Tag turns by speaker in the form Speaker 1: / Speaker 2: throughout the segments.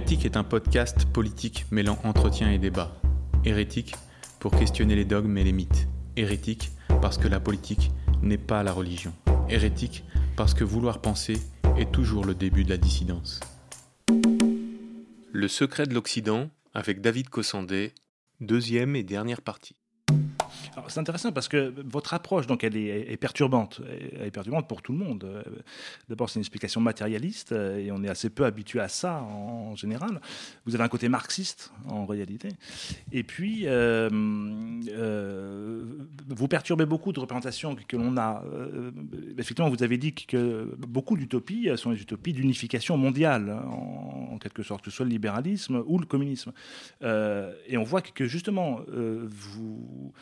Speaker 1: Hérétique est un podcast politique mêlant entretien et débat. Hérétique pour questionner les dogmes et les mythes. Hérétique parce que la politique n'est pas la religion. Hérétique parce que vouloir penser est toujours le début de la dissidence. Le secret de l'Occident avec David Cossandé, deuxième et dernière partie.
Speaker 2: C'est intéressant parce que votre approche, donc, elle est, perturbante. Elle est perturbante pour tout le monde. D'abord, c'est une explication matérialiste et on est assez peu habitué à ça en, général. Vous avez un côté marxiste en réalité. Et puis, euh, euh, vous perturbez beaucoup de représentations que, l'on a. Euh, effectivement, vous avez dit que beaucoup d'utopies sont des utopies d'unification mondiale, en, quelque sorte, que ce soit le libéralisme ou le communisme. et on voit que justement, vous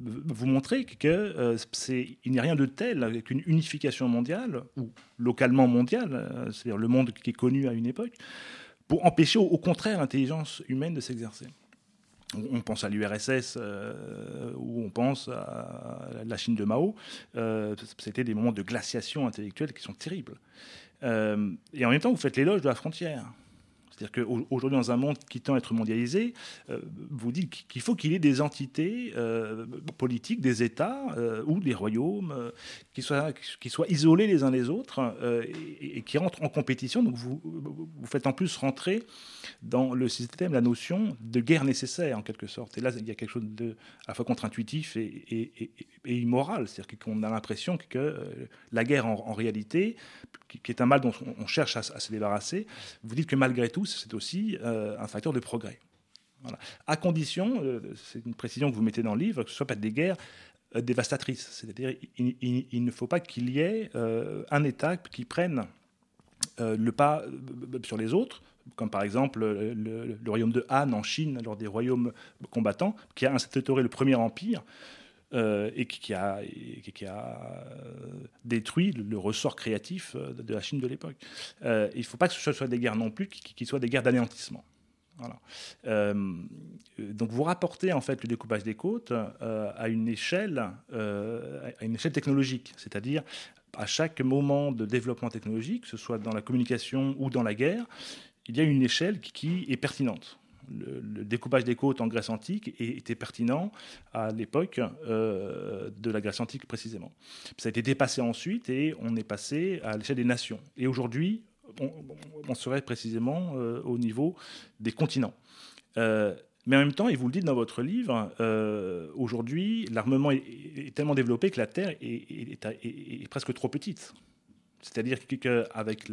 Speaker 2: vous montrer que euh, il n'y a rien de tel qu'une unification mondiale ou localement mondiale, euh, c'est-à-dire le monde qui est connu à une époque, pour empêcher au, contraire l'intelligence humaine de s'exercer. On, pense à l'URSS euh, ou on pense à la Chine de Mao. C'était des moments de glaciation intellectuelle qui sont terribles. et en même temps, vous faites l'éloge de la frontière. C'est-à-dire qu'aujourd'hui, dans un monde qui tend à être mondialisé, euh, vous dites qu'il faut qu'il y ait des entités euh, politiques, des États euh, ou des royaumes qui, soient, isolés les uns les autres et, qui rentrent en compétition. Donc vous, faites en plus rentrer dans le système la notion de guerre nécessaire, en quelque sorte. Et là, il y a quelque chose de à la fois contre-intuitif et, immoral. C'est-à-dire qu'on a l'impression que la guerre, en, réalité, qui, est un mal dont on, cherche à se débarrasser, vous dites que malgré tout, c'est aussi euh, un facteur de progrès. À condition, euh, c'est une précision que vous mettez dans le livre, que ce ne soit pas des guerres euh, dévastatrices. C'est-à-dire il, ne faut pas qu'il y ait un État qui prenne le pas sur les autres, comme par exemple le, royaume de Han en Chine, lors des royaumes combattants, qui a instauré le premier empire. Et qui, a, a, détruit le, ressort créatif de la Chine de l'époque. il ne faut pas que ce soit des guerres non plus qui, qui soient des guerres d'anéantissement. Voilà. Euh, donc vous rapportez en fait le découpage des côtes euh, à une échelle, euh, à une échelle technologique, c'est-à-dire à chaque moment de développement technologique, que ce soit dans la communication ou dans la guerre, il y a une échelle qui, est pertinente. Le, découpage des côtes en Grèce antique était pertinent à l'époque de la Grèce antique précisément. Ça a été dépassé ensuite et on est passé à l'échelle des nations. Et aujourd'hui, on, serait précisément euh, au niveau des continents. Euh, mais en même temps, et vous le dites dans votre livre, euh, aujourd'hui, l'armement est, tellement développé que la Terre est, presque trop petite. C'est-à-dire qu'avec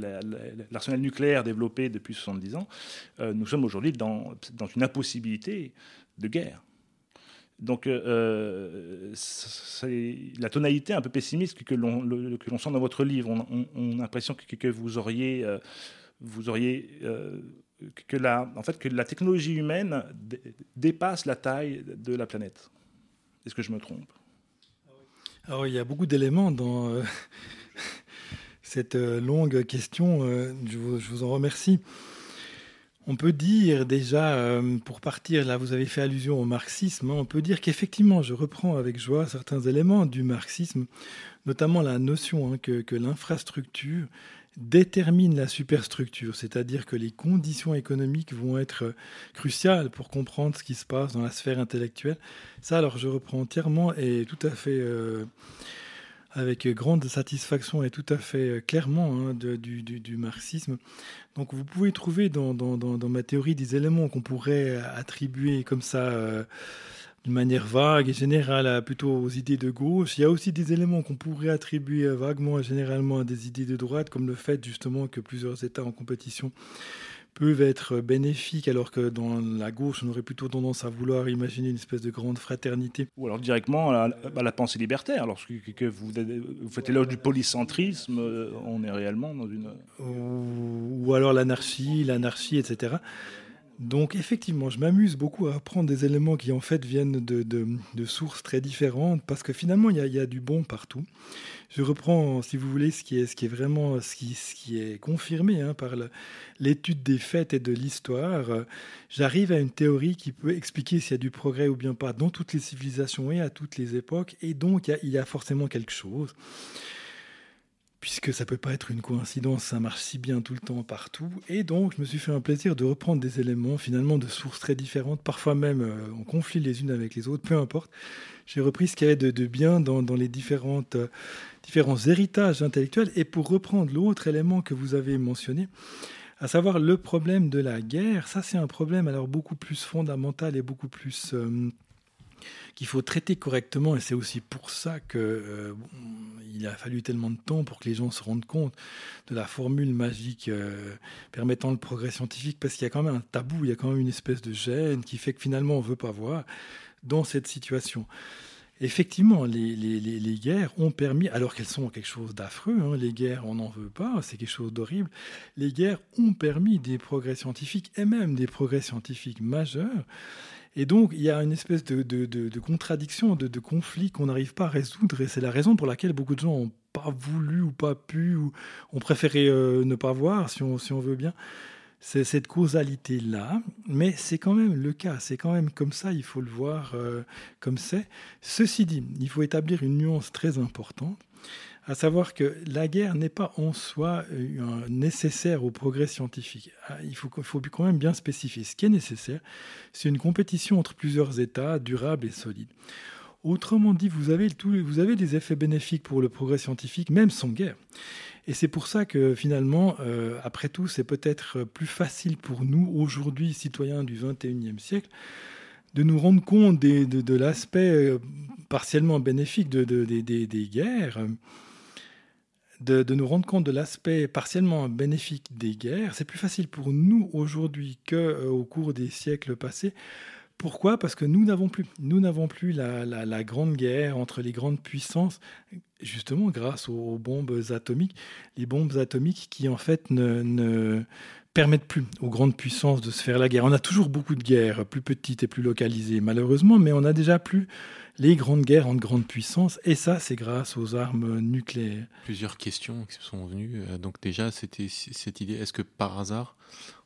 Speaker 2: l'arsenal nucléaire développé depuis 70 ans, nous sommes aujourd'hui dans, une impossibilité de guerre. Donc, euh, c'est la tonalité un peu pessimiste que l'on sent dans votre livre. On, a l'impression que, vous auriez, euh, vous auriez euh, que la, en fait, que la technologie humaine dépasse la taille de la planète. Est-ce que je me trompe?
Speaker 3: Alors, il y a beaucoup d'éléments dans cette longue question. Je vous, je vous en remercie. On peut dire déjà, euh, pour partir, là vous avez fait allusion au marxisme, hein, on peut dire qu'effectivement, je reprends avec joie certains éléments du marxisme, notamment la notion hein, que, l'infrastructure détermine la superstructure, c'est-à-dire que les conditions économiques vont être cruciales pour comprendre ce qui se passe dans la sphère intellectuelle. Ça, alors je reprends entièrement et tout à fait... Euh, avec grande satisfaction et tout à fait euh, clairement hein, du, marxisme. Donc vous pouvez trouver dans, ma théorie des éléments qu'on pourrait attribuer comme ça euh, d'une manière vague et générale plutôt aux idées de gauche. Il y a aussi des éléments qu'on pourrait attribuer vaguement et généralement à des idées de droite, comme le fait justement que plusieurs États en compétition peuvent être bénéfiques, alors que dans la gauche, on aurait plutôt tendance à vouloir imaginer une espèce de grande fraternité.
Speaker 2: Ou alors directement à la, pensée libertaire. Lorsque que vous, vous faites éloge du polycentrisme, euh, on est réellement dans une...
Speaker 3: Ou, alors l'anarchie, l'anarchie, etc. Donc effectivement, je m'amuse beaucoup à apprendre des éléments qui en fait viennent de, de, sources très différentes, parce que finalement, il y, a, il y a du bon partout je reprends, si vous voulez, ce qui est, ce qui est vraiment ce qui, ce qui est confirmé hein, par l'étude des faits et de l'histoire. J'arrive à une théorie qui peut expliquer s'il y a du progrès ou bien pas dans toutes les civilisations et à toutes les époques, et donc il y a, il y a forcément quelque chose. Puisque ça peut pas être une coïncidence, ça marche si bien tout le temps partout. Et donc, je me suis fait un plaisir de reprendre des éléments finalement de sources très différentes, parfois même euh, en conflit les unes avec les autres, peu importe. J'ai repris ce qu'il y avait de, bien dans, les euh, différents héritages intellectuels. Et pour reprendre l'autre élément que vous avez mentionné, à savoir le problème de la guerre, ça c'est un problème alors beaucoup plus fondamental et beaucoup plus euh, qu'il faut traiter correctement, et c'est aussi pour ça que euh, il a fallu tellement de temps pour que les gens se rendent compte de la formule magique euh, permettant le progrès scientifique, parce qu'il y a quand même un tabou, il y a quand même une espèce de gêne qui fait que finalement on veut pas voir dans cette situation. Effectivement, les, guerres ont permis, alors qu'elles sont quelque chose d'affreux, hein, les guerres, on n'en veut pas, c'est quelque chose d'horrible, les guerres ont permis des progrès scientifiques et même des progrès scientifiques majeurs. Et donc, il y a une espèce de, contradiction, de, conflit qu'on n'arrive pas à résoudre. Et c'est la raison pour laquelle beaucoup de gens n'ont pas voulu ou pas pu, ou ont préféré euh, ne pas voir, si on, si on veut bien, c'est cette causalité-là. Mais c'est quand même le cas, c'est quand même comme ça, il faut le voir euh, comme c'est. Ceci dit, il faut établir une nuance très importante à savoir que la guerre n'est pas en soi euh, nécessaire au progrès scientifique. Ah, il faut, faut quand même bien spécifier. Ce qui est nécessaire, c'est une compétition entre plusieurs États durable et solide. Autrement dit, vous avez, vous avez des effets bénéfiques pour le progrès scientifique, même sans guerre. Et c'est pour ça que finalement, euh, après tout, c'est peut-être plus facile pour nous, aujourd'hui, citoyens du 21e siècle, de nous rendre compte de, l'aspect euh, partiellement bénéfique de, des guerres de, nous rendre compte de l'aspect partiellement bénéfique des guerres. C'est plus facile pour nous aujourd'hui qu'au euh, cours des siècles passés. Pourquoi? Parce que nous n'avons plus, nous n'avons plus la, grande guerre entre les grandes puissances, justement grâce aux, bombes atomiques, les bombes atomiques qui en fait ne permettent plus aux grandes puissances de se faire la guerre. On a toujours beaucoup de guerres, plus petites et plus localisées, malheureusement, mais on a déjà plus les grandes guerres entre grandes puissances, et ça, c'est grâce aux armes nucléaires.
Speaker 1: Plusieurs questions qui sont venues. Euh, donc déjà, c'était cette idée, est-ce que par hasard,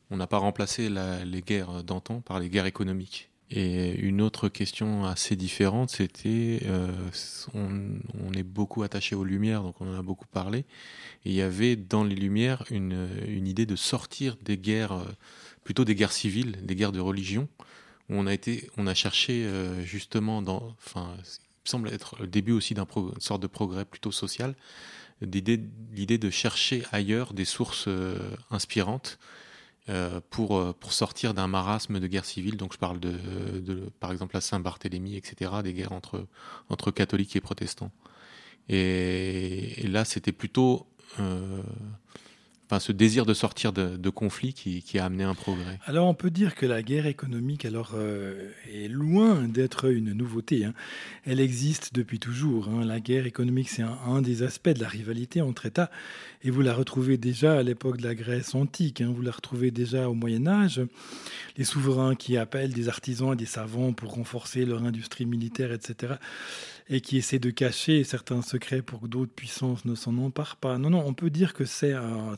Speaker 1: on n'a pas remplacé les guerres d'antan par les guerres économiques? Et une autre question assez différente, c'était, euh, on, est beaucoup attaché aux Lumières, donc on en a beaucoup parlé. Il y avait dans les Lumières une, une idée de sortir des guerres, euh, plutôt des guerres civiles, des guerres de religion, on a été, on a cherché euh, justement dans, enfin, il semble être le début aussi d'une sorte de progrès plutôt social, l'idée de chercher ailleurs des sources euh, inspirantes pour, pour sortir d'un marasme de guerre civile. Donc je parle de, par exemple à Saint-Barthélemy, etc., des guerres entre, entre catholiques et protestants. Et, et là, c'était plutôt ce désir de sortir de, conflits qui, a amené un progrès
Speaker 3: Alors on peut dire que la guerre économique alors, euh, est loin d'être une nouveauté. Hein. Elle existe depuis toujours. Hein. La guerre économique, c'est un, des aspects de la rivalité entre États. Et vous la retrouvez déjà à l'époque de la Grèce antique. Hein. Vous la retrouvez déjà au Moyen Âge. Les souverains qui appellent des artisans et des savants pour renforcer leur industrie militaire, etc et qui essaie de cacher certains secrets pour que d'autres puissances ne s'en emparent pas. Non, non, on peut dire que c'est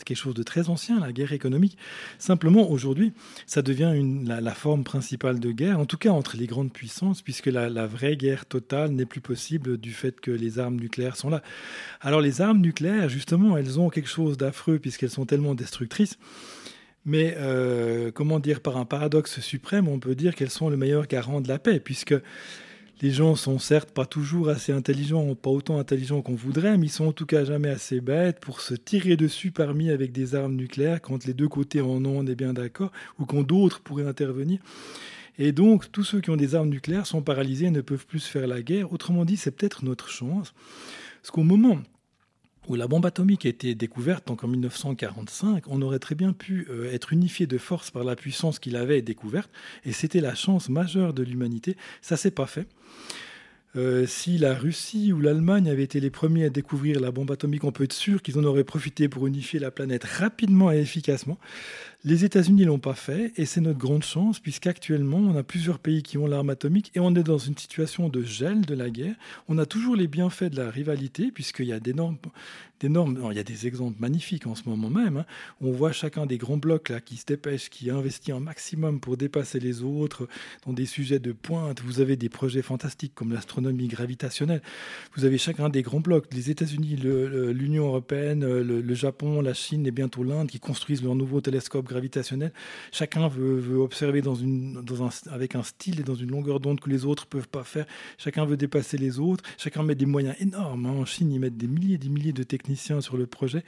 Speaker 3: quelque chose de très ancien, la guerre économique. Simplement, aujourd'hui, ça devient la, forme principale de guerre, en tout cas entre les grandes puissances, puisque la, la vraie guerre totale n'est plus possible du fait que les armes nucléaires sont là. Alors les armes nucléaires, justement, elles ont quelque chose d'affreux puisqu'elles sont tellement destructrices. Mais euh, comment dire, par un paradoxe suprême, on peut dire qu'elles sont le meilleur garant de la paix, puisque les gens sont certes pas toujours assez intelligents, pas autant intelligents qu'on voudrait, mais ils sont en tout cas jamais assez bêtes pour se tirer dessus parmi avec des armes nucléaires quand les deux côtés en ont, on est bien d'accord, ou quand d'autres pourraient intervenir. Et donc, tous ceux qui ont des armes nucléaires sont paralysés et ne peuvent plus faire la guerre. Autrement dit, c'est peut-être notre chance. Parce qu'au moment où la bombe atomique a été découverte, donc en 1945, on aurait très bien pu euh, être unifié de force par la puissance qu'il avait découverte, et c'était la chance majeure de l'humanité. Ça s'est pas fait. Euh, si la Russie ou l'Allemagne avaient été les premiers à découvrir la bombe atomique, on peut être sûr qu'ils en auraient profité pour unifier la planète rapidement et efficacement. Les États-Unis l'ont pas fait et c'est notre grande chance puisqu'actuellement on a plusieurs pays qui ont l'arme atomique et on est dans une situation de gel de la guerre. On a toujours les bienfaits de la rivalité puisqu'il y a d'énormes il y a des exemples magnifiques en ce moment même. Hein. On voit chacun des grands blocs là qui se dépêchent, qui investit un maximum pour dépasser les autres dans des sujets de pointe. Vous avez des projets fantastiques comme l'astronomie gravitationnelle. Vous avez chacun des grands blocs, les États-Unis, l'Union européenne, le, Japon, la Chine et bientôt l'Inde qui construisent leur nouveau télescope gravitationnel. Chacun veut, observer avec un style et dans une longueur d'onde que les autres peuvent pas faire. Chacun veut dépasser les autres. Chacun met des moyens énormes. Hein. En Chine, ils mettent des milliers et des milliers de techniques sur le projet.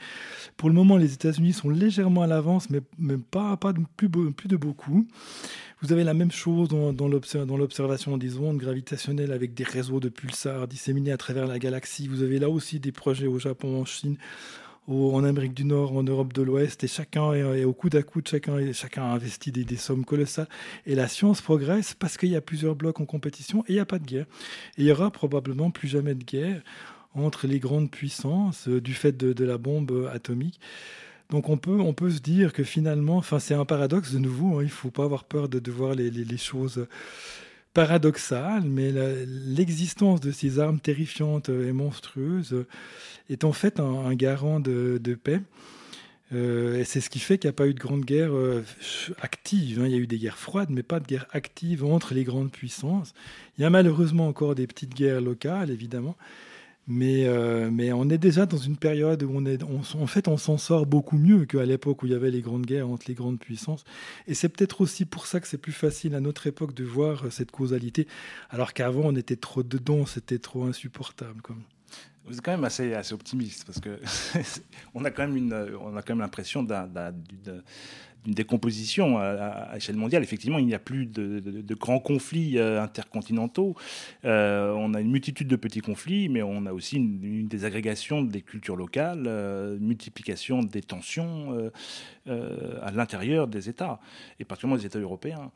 Speaker 3: Pour le moment, les États-Unis sont légèrement à l'avance, mais, même pas, pas plus, de beaucoup. Vous avez la même chose dans l'observation des ondes gravitationnelles avec des réseaux de pulsars disséminés à travers la galaxie. Vous avez là aussi des projets au Japon, en Chine, en Amérique du Nord, en Europe de l'Ouest, et chacun est, au coude à coude, chacun, chacun a investi des, sommes colossales. Et la science progresse parce qu'il y a plusieurs blocs en compétition et il n'y a pas de guerre. Et il y aura probablement plus jamais de guerre entre les grandes puissances euh, du fait de, la bombe atomique. Donc on peut, on peut se dire que finalement, enfin c'est un paradoxe de nouveau, hein, il ne faut pas avoir peur de, de voir les, les, choses paradoxales, mais l'existence de ces armes terrifiantes et monstrueuses est en fait un, garant de, de paix. Euh, et c'est ce qui fait qu'il n'y a pas eu de grande guerre euh, active. Hein. Il y a eu des guerres froides, mais pas de guerre active entre les grandes puissances. Il y a malheureusement encore des petites guerres locales, évidemment. Mais, euh, mais on est déjà dans une période où on est, en fait, on s'en sort beaucoup mieux qu'à l'époque où il y avait les grandes guerres entre les grandes puissances. Et c'est peut-être aussi pour ça que c'est plus facile à notre époque de voir cette causalité, alors qu'avant on était trop dedans, c'était trop insupportable. Comme.
Speaker 2: Vous êtes quand même assez, assez optimiste parce que on a quand même a quand même l'impression d'un une décomposition à, échelle mondiale. Effectivement, il n'y a plus de, grands conflits euh, intercontinentaux. Euh, on a une multitude de petits conflits, mais on a aussi une, désagrégation des cultures locales, euh, multiplication des tensions à l'intérieur des États, et particulièrement des États européens.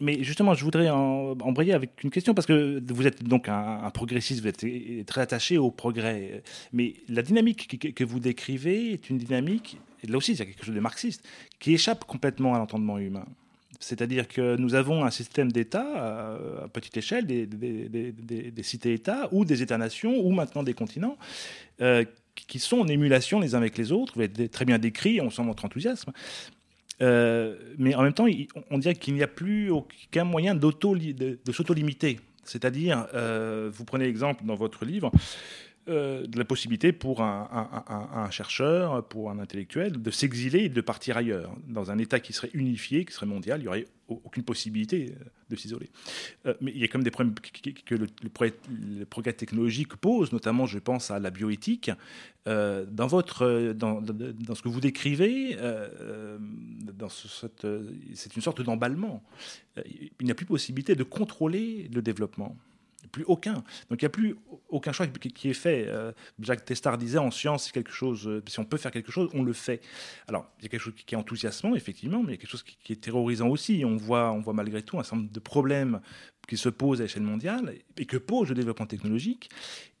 Speaker 2: mais justement, je voudrais embrayer avec une question, parce que vous êtes donc un, progressiste, vous êtes très attaché au progrès, mais la dynamique que vous décrivez est une dynamique et là aussi il y a quelque chose de marxiste, qui échappe complètement à l'entendement humain. C'est-à-dire que nous avons un système d'État euh, à petite échelle, des, cités-États ou des États-nations ou maintenant des continents euh, qui sont en émulation les uns avec les autres. Vous très bien décrit, on sent votre enthousiasme. Euh, mais en même temps, on dirait qu'il n'y a plus aucun moyen de, de s'auto-limiter. C'est-à-dire, vous prenez l'exemple dans votre livre, euh, de la possibilité pour un, chercheur, pour un intellectuel, de s'exiler et de partir ailleurs. Dans un État qui serait unifié, qui serait mondial, il n'y aurait aucune possibilité euh, de s'isoler. Euh, mais il y a quand même des problèmes que le, progrès technologique pose, notamment je pense à la bioéthique. dans, ce que vous décrivez, c'est une sorte d'emballement. il n'y a plus possibilité de contrôler le développement plus aucun. Donc il n'y a plus aucun choix qui est fait. Euh, Jacques Testard disait en science, si, quelque chose, euh, si on peut faire quelque chose, on le fait. Alors il y a quelque chose qui est enthousiasmant, effectivement, mais il y a quelque chose qui, est terrorisant aussi. On voit, on voit malgré tout un certain nombre de problèmes qui se posent à l'échelle mondiale et que pose le développement technologique.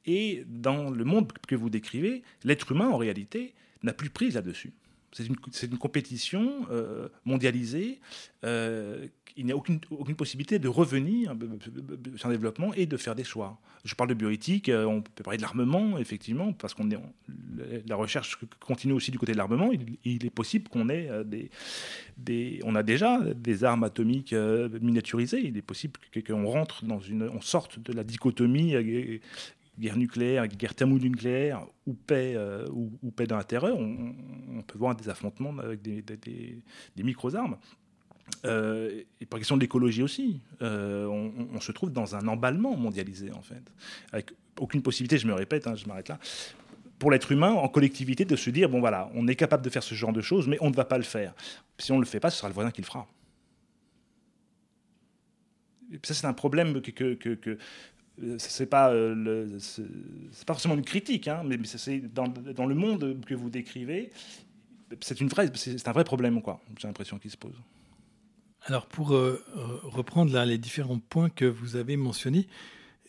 Speaker 2: Et dans le monde que vous décrivez, l'être humain, en réalité, n'a plus prise là-dessus. C'est une, une, compétition euh, mondialisée. Euh, il n'y a aucune, possibilité de revenir sur un développement et de faire des choix. Je parle de bioéthique, euh, on peut parler de l'armement, effectivement, parce qu'on est la recherche continue aussi du côté de l'armement. Il, est possible qu'on ait des, des, on a déjà des armes atomiques miniaturisées. Il est possible qu'on rentre dans une, on sorte de la dichotomie guerre nucléaire, guerre thermonucléaire ou paix, euh, ou, paix dans la terreur, on, peut voir des affrontements avec des, micro-armes. Euh, et par question de l'écologie aussi, euh, on, se trouve dans un emballement mondialisé en fait, avec aucune possibilité, je me répète, hein, je m'arrête là, pour l'être humain en collectivité de se dire bon voilà, on est capable de faire ce genre de choses, mais on ne va pas le faire. Si on ne le fait pas, ce sera le voisin qui le fera. ça, c'est un problème que, que, que, euh, c'est pas euh, pas forcément une critique, hein, mais c'est dans, le monde que vous décrivez, c'est c'est un vrai problème, quoi. J'ai l'impression qu'il se pose.
Speaker 3: Alors pour euh, reprendre là les différents points que vous avez mentionnés,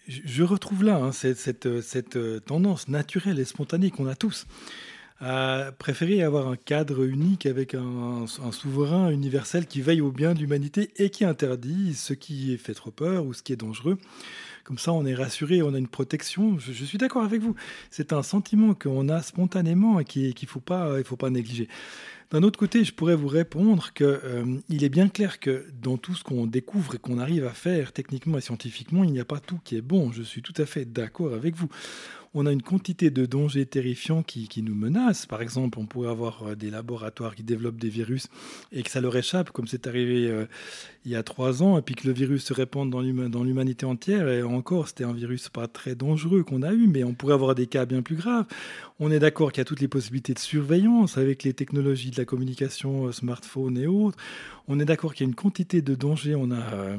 Speaker 3: je retrouve là hein, cette, cette, tendance naturelle et spontanée qu'on a tous a préféré avoir un cadre unique avec un, souverain universel qui veille au bien de l'humanité et qui interdit ce qui fait trop peur ou ce qui est dangereux. Comme ça, on est rassuré, on a une protection. Je, suis d'accord avec vous. C'est un sentiment qu'on a spontanément et qu'il ne faut pas négliger. D'un autre côté, je pourrais vous répondre qu'il euh, est bien clair que dans tout ce qu'on découvre et qu'on arrive à faire techniquement et scientifiquement, il n'y a pas tout qui est bon. Je suis tout à fait d'accord avec vous on a une quantité de dangers terrifiants qui, nous menacent. Par exemple, on pourrait avoir euh, des laboratoires qui développent des virus et que ça leur échappe, comme c'est arrivé euh, il y a trois ans, et puis que le virus se répande dans l'humanité entière. Et encore, c'était un virus pas très dangereux qu'on a eu, mais on pourrait avoir des cas bien plus graves. On est d'accord qu'il y a toutes les possibilités de surveillance avec les technologies de la communication, euh, smartphone et autres. On est d'accord qu'il y a une quantité de dangers. On a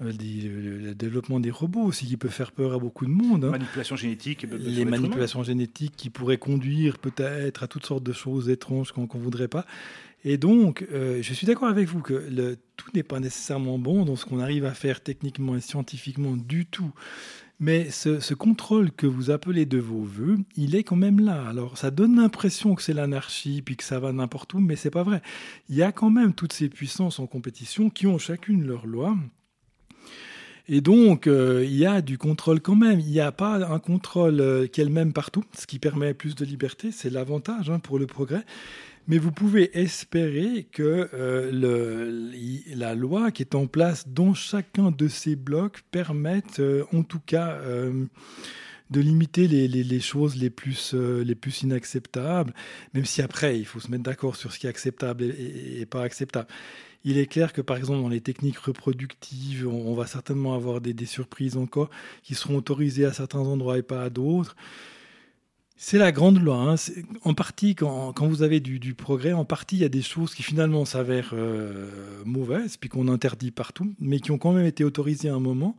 Speaker 3: le développement des robots aussi qui peut faire peur à beaucoup de monde. Hein.
Speaker 2: Manipulation génétique.
Speaker 3: Les manipulations génétiques qui pourraient conduire peut-être à toutes sortes de choses étranges qu'on ne voudrait pas. Et donc, euh, je suis d'accord avec vous que le, tout n'est pas nécessairement bon dans ce qu'on arrive à faire techniquement et scientifiquement du tout. Mais ce, ce, contrôle que vous appelez de vos voeux, il est quand même là. Alors, ça donne l'impression que c'est l'anarchie, puis que ça va n'importe où, mais c'est pas vrai. Il y a quand même toutes ces puissances en compétition qui ont chacune leur loi, et donc, euh, il y a du contrôle quand même. Il n'y a pas un contrôle euh, qui est le même partout, ce qui permet plus de liberté. C'est l'avantage hein, pour le progrès. Mais vous pouvez espérer que euh, la loi qui est en place dans chacun de ces blocs permette, en tout cas, de limiter les, choses les plus inacceptables, même si après, il faut se mettre d'accord sur ce qui est acceptable et pas acceptable. Il est clair que par exemple dans les techniques reproductives, on, va certainement avoir des, surprises encore qui seront autorisées à certains endroits et pas à d'autres. C'est la grande loi. Hein. En partie, quand, vous avez du, progrès, en partie, il y a des choses qui finalement s'avèrent euh, mauvaises, puis qu'on interdit partout, mais qui ont quand même été autorisées à un moment.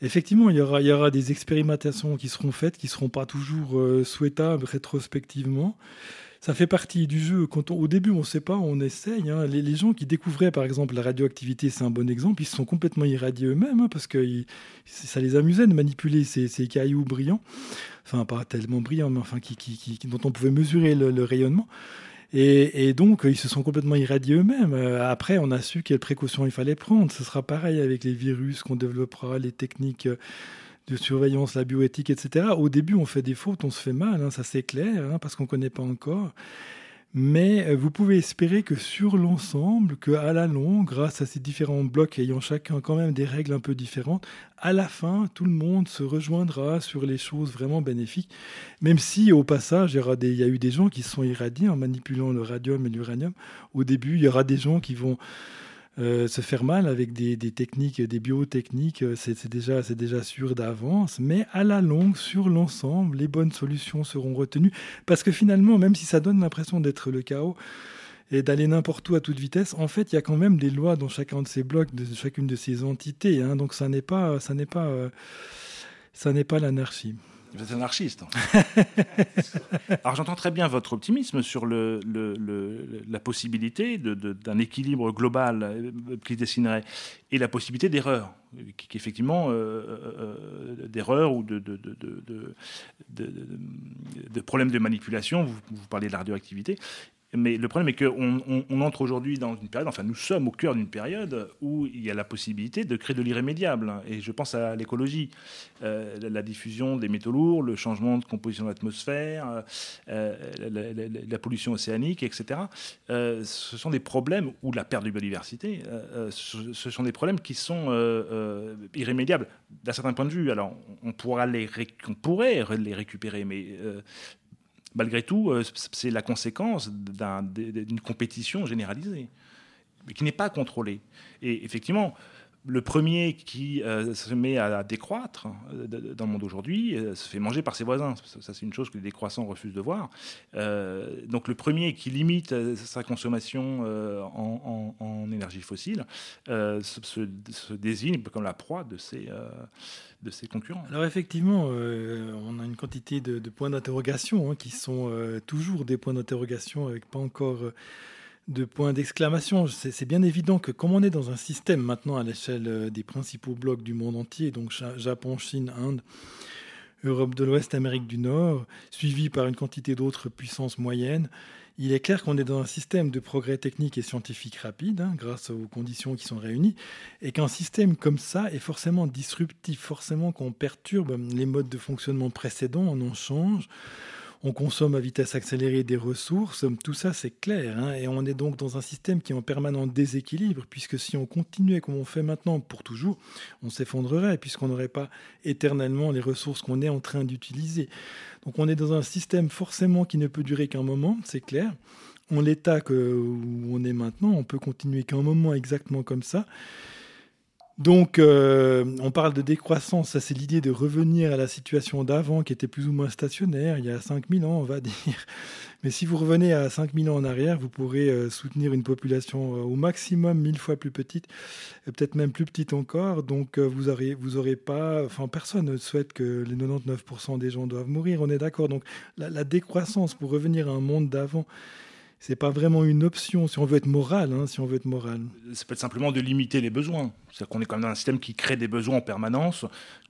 Speaker 3: Effectivement, il y aura, des expérimentations qui seront faites, qui ne seront pas toujours euh, souhaitables rétrospectivement ça fait partie du jeu. Quand au début, on ne sait pas, on essaye. Hein. Les, gens qui découvraient, par exemple, la radioactivité, c'est un bon exemple. Ils se sont complètement irradiés eux-mêmes hein, parce que ça les amusait de manipuler ces, cailloux brillants. Enfin, pas tellement brillants, mais enfin, dont on pouvait mesurer le, rayonnement. Et, donc, ils se sont complètement irradiés eux-mêmes. Euh, après, on a su quelles précautions il fallait prendre. Ce sera pareil avec les virus qu'on développera, les techniques euh, de surveillance, la bioéthique, etc. Au début, on fait des fautes, on se fait mal, hein, ça c'est clair, hein, parce qu'on ne connaît pas encore. Mais euh, vous pouvez espérer que sur l'ensemble, qu'à la longue, grâce à ces différents blocs ayant chacun quand même des règles un peu différentes, à la fin, tout le monde se rejoindra sur les choses vraiment bénéfiques. Même si au passage, il y, aura des, il y a eu des gens qui se sont irradiés en manipulant le radium et l'uranium. Au début, il y aura des gens qui vont euh, se faire mal avec des, techniques, des biotechniques, euh, c'est déjà, déjà sûr d'avance, mais à la longue, sur l'ensemble, les bonnes solutions seront retenues, parce que finalement, même si ça donne l'impression d'être le chaos, et d'aller n'importe où à toute vitesse, en fait, il y a quand même des lois dans chacun de ces blocs, de chacune de ces entités. Hein, donc n'est pas, pas, euh, ça n'est pas l'anarchie.
Speaker 2: Vous êtes anarchiste. Alors j'entends très bien votre optimisme sur le, la possibilité d'un équilibre global euh, qui dessinerait et la possibilité d'erreur, qui, effectivement euh, euh, d'erreur ou de, de, problèmes de manipulation. Vous, vous parlez de la radioactivité. Mais le problème est qu'on on, entre aujourd'hui dans une période, enfin nous sommes au cœur d'une période où il y a la possibilité de créer de l'irrémédiable. Et je pense à l'écologie, euh, la diffusion des métaux lourds, le changement de composition de l'atmosphère, euh, la, pollution océanique, etc. Euh, ce sont des problèmes, ou la perte de biodiversité, ce, sont des problèmes qui sont irrémédiables d'un certain point de vue. Alors on, pourra on pourrait les récupérer, mais malgré tout, euh, c'est la conséquence d'une compétition généralisée, qui n'est pas contrôlée. Et effectivement, le premier qui euh, se met à, décroître euh, dans le monde aujourd'hui se fait manger par ses voisins. Ça, c'est une chose que les décroissants refusent de voir. donc le premier qui limite sa consommation en, énergie fossile se, désigne comme la proie de ces, de ses concurrents.
Speaker 3: Alors effectivement, euh, on a une quantité de, points d'interrogation hein, qui sont euh, toujours des points d'interrogation avec pas encore euh, de points d'exclamation. C'est bien évident que comme on est dans un système maintenant à l'échelle des principaux blocs du monde entier, donc Japon, Chine, Inde, Europe de l'Ouest, Amérique du Nord, suivi par une quantité d'autres puissances moyennes. Il est clair qu'on est dans un système de progrès technique et scientifique rapide, hein, grâce aux conditions qui sont réunies, et qu'un système comme ça est forcément disruptif, forcément qu'on perturbe les modes de fonctionnement précédents, on en change on consomme à vitesse accélérée des ressources, tout ça c'est clair, hein, et on est donc dans un système qui est en permanent déséquilibre, puisque si on continuait comme on fait maintenant pour toujours, on s'effondrerait, puisqu'on n'aurait pas éternellement les ressources qu'on est en train d'utiliser. Donc on est dans un système forcément qui ne peut durer qu'un moment, c'est clair. En l'état où on est maintenant, on peut continuer qu'un moment exactement comme ça. Donc, euh, on parle de décroissance, ça c'est l'idée de revenir à la situation d'avant qui était plus ou moins stationnaire, il y a 5000 ans, on va dire. Mais si vous revenez à 5000 ans en arrière, vous pourrez euh, soutenir une population euh, au maximum 1000 fois plus petite, peut-être même plus petite encore. Donc, vous aurez, vous pas, enfin, personne ne souhaite que les 99% des gens doivent mourir, on est d'accord. Donc, la décroissance pour revenir à un monde d'avant, c'est pas vraiment une option si on veut être moral. Hein, si on veut être moral.
Speaker 2: Ça peut être simplement de limiter les besoins. C'est-à-dire qu'on est quand même dans un système qui crée des besoins en permanence,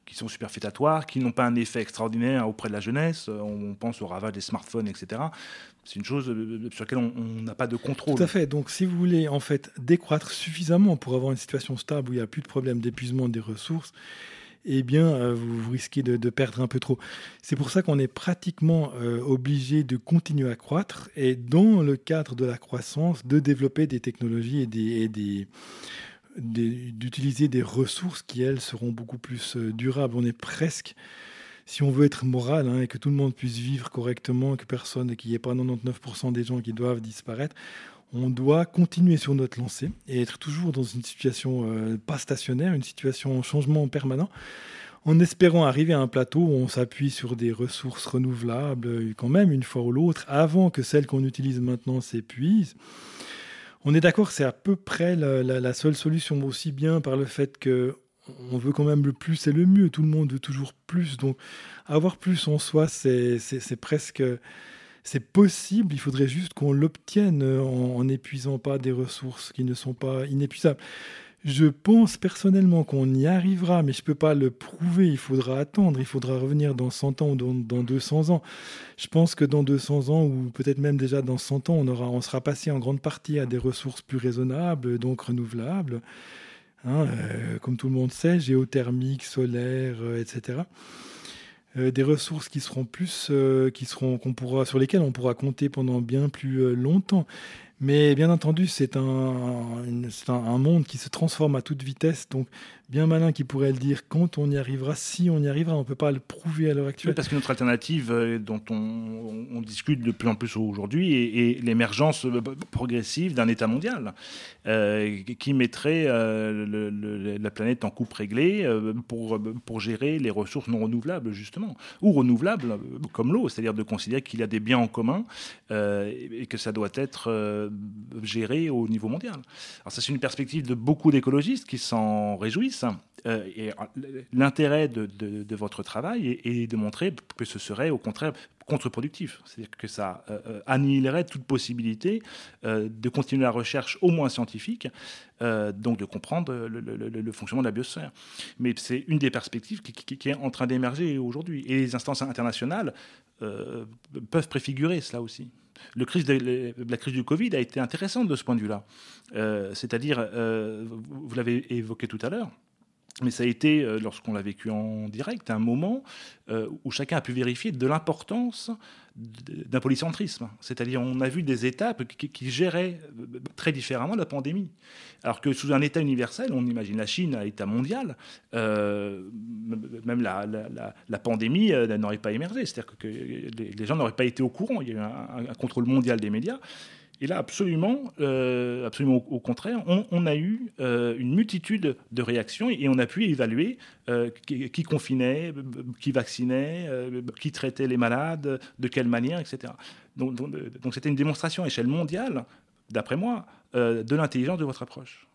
Speaker 2: qui sont superfétatoires, qui n'ont pas un effet extraordinaire auprès de la jeunesse. On pense au ravage des smartphones, etc. C'est une chose euh, sur laquelle on n'a pas de contrôle.
Speaker 3: Tout à fait. Donc, si vous voulez en fait décroître suffisamment pour avoir une situation stable où il n'y a plus de problème d'épuisement des ressources, eh bien, euh, vous, risquez de, perdre un peu trop. C'est pour ça qu'on est pratiquement euh, obligé de continuer à croître et dans le cadre de la croissance, de développer des technologies et des, d'utiliser des ressources qui, elles, seront beaucoup plus euh, durables. On est presque, si on veut être moral hein, et que tout le monde puisse vivre correctement, que personne, qu'il n'y ait pas 99% des gens qui doivent disparaître, on doit continuer sur notre lancée et être toujours dans une situation euh, pas stationnaire, une situation en changement permanent, en espérant arriver à un plateau où on s'appuie sur des ressources renouvelables euh, quand même une fois ou l'autre, avant que celles qu'on utilise maintenant s'épuisent. On est d'accord, c'est à peu près la, seule solution, aussi bien par le fait que on veut quand même le plus et le mieux, tout le monde veut toujours plus, donc avoir plus en soi, c'est presque c'est possible, il faudrait juste qu'on l'obtienne en n'épuisant pas des ressources qui ne sont pas inépuisables. Je pense personnellement qu'on y arrivera, mais je ne peux pas le prouver. Il faudra attendre, il faudra revenir dans 100 ans ou dans, 200 ans. Je pense que dans 200 ans, ou peut-être même déjà dans 100 ans, on sera passé en grande partie à des ressources plus raisonnables, donc renouvelables. Hein, euh, comme tout le monde sait, géothermique, solaire, euh, etc. Euh, des ressources qui seront plus, euh, qui seront, qu'on pourra, sur lesquelles on pourra compter pendant bien plus euh, longtemps. Mais bien entendu, c'est un, un, monde qui se transforme à toute vitesse. Donc, bien malin qui pourrait le dire quand on y arrivera, si on y arrivera. On ne peut pas le prouver à l'heure actuelle.
Speaker 2: parce que notre alternative euh, dont on, discute de plus en plus aujourd'hui est, l'émergence euh, progressive d'un État mondial euh, qui mettrait la planète en coupe réglée pour, pour gérer les ressources non renouvelables, justement, ou renouvelables comme l'eau, c'est-à-dire de considérer qu'il y a des biens en commun et que ça doit être géré au niveau mondial. Alors ça, c'est une perspective de beaucoup d'écologistes qui s'en réjouissent. Euh, et euh, l'intérêt de, votre travail est, de montrer que ce serait au contraire contre-productif. C'est-à-dire que ça euh, annihilerait toute possibilité de continuer la recherche au moins scientifique, donc de comprendre le, fonctionnement de la biosphère. Mais c'est une des perspectives qui, est en train d'émerger aujourd'hui. Et les instances internationales peuvent préfigurer cela aussi. La crise du Covid a été intéressante de ce point de vue-là. C'est-à-dire, vous l'avez évoqué tout à l'heure, mais ça a été, euh, lorsqu'on l'a vécu en direct, un moment euh, où chacun a pu vérifier de l'importance d'un polycentrisme. C'est-à-dire, on a vu des étapes qui, géraient euh, très différemment la pandémie. Alors que sous un État universel, on imagine la Chine à État mondial, même la, pandémie n'aurait pas émergé. C'est-à-dire que, les, gens n'auraient pas été au courant. Il y a eu un contrôle mondial des médias. Et là, absolument, euh, au, contraire, on, a eu euh, une multitude de réactions et on a pu évaluer euh, qui, confinait, qui vaccinait, qui traitait les malades, de quelle manière, etc. Donc, c'était une démonstration à échelle mondiale, d'après moi, de l'intelligence de votre approche.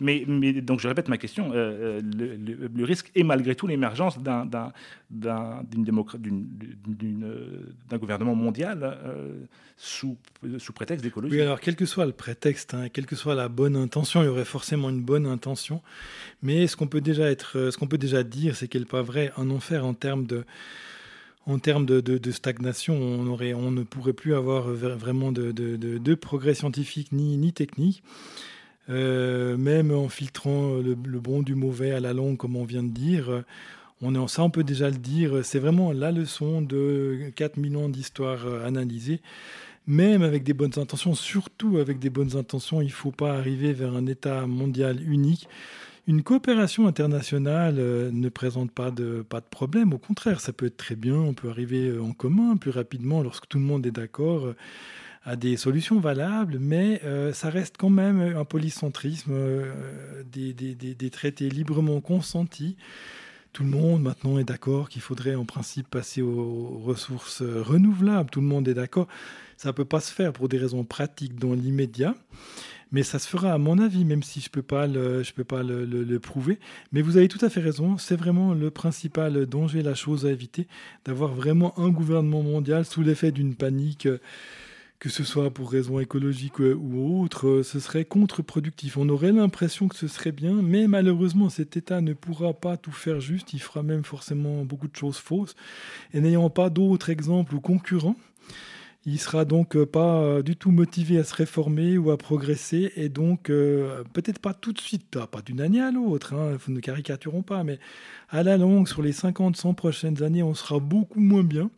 Speaker 2: Mais, donc je répète ma question, euh, euh, le, risque est malgré tout l'émergence d'un gouvernement mondial euh, sous, prétexte d'écologie.
Speaker 3: Oui, alors quel que soit le prétexte, hein, quelle que soit la bonne intention, il y aurait forcément une bonne intention. Mais ce qu'on peut déjà dire, c'est qu'elle n'est pas vrai un enfer en termes de en termes de, stagnation, on, ne pourrait plus avoir vraiment de, de progrès scientifique ni, ni technique. Euh, même en filtrant le, bon du mauvais à la longue, comme on vient de dire. On est, ça, on peut déjà le dire. C'est vraiment la leçon de 4 millions d'histoires euh, analysées. Même avec des bonnes intentions, surtout avec des bonnes intentions, il ne faut pas arriver vers un État mondial unique. Une coopération internationale euh, ne présente pas de, pas de problème. Au contraire, ça peut être très bien. On peut arriver en commun plus rapidement lorsque tout le monde est d'accord à des solutions valables, mais euh, ça reste quand même un polycentrisme, euh, des, des, des, traités librement consentis. Tout le monde maintenant est d'accord qu'il faudrait en principe passer aux ressources renouvelables. Tout le monde est d'accord. Ça ne peut pas se faire pour des raisons pratiques dans l'immédiat. Mais ça se fera à mon avis, même si je ne peux pas, le, je peux pas le, le, prouver. Mais vous avez tout à fait raison, c'est vraiment le principal danger, la chose à éviter, d'avoir vraiment un gouvernement mondial sous l'effet d'une panique que ce soit pour raisons écologiques ou autres, ce serait contre-productif. On aurait l'impression que ce serait bien, mais malheureusement, cet État ne pourra pas tout faire juste. Il fera même forcément beaucoup de choses fausses. Et n'ayant pas d'autres exemples ou concurrents, il sera donc pas du tout motivé à se réformer ou à progresser, et donc euh, peut-être pas tout de suite, pas d'une année à l'autre, hein, ne caricaturons pas, mais à la longue, sur les 50-100 prochaines années, on sera beaucoup moins bien